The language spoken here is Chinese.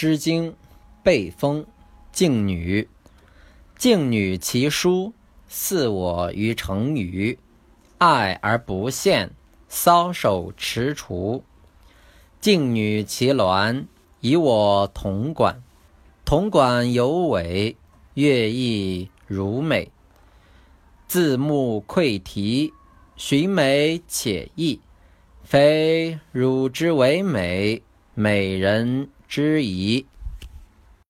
诗经·背风·静女。静女其书，似我于成语。爱而不见，搔首踟蹰。静女其鸾，以我铜管。铜管有尾，乐亦如美。自目窥题，寻美且异。非汝之为美，美人之疑。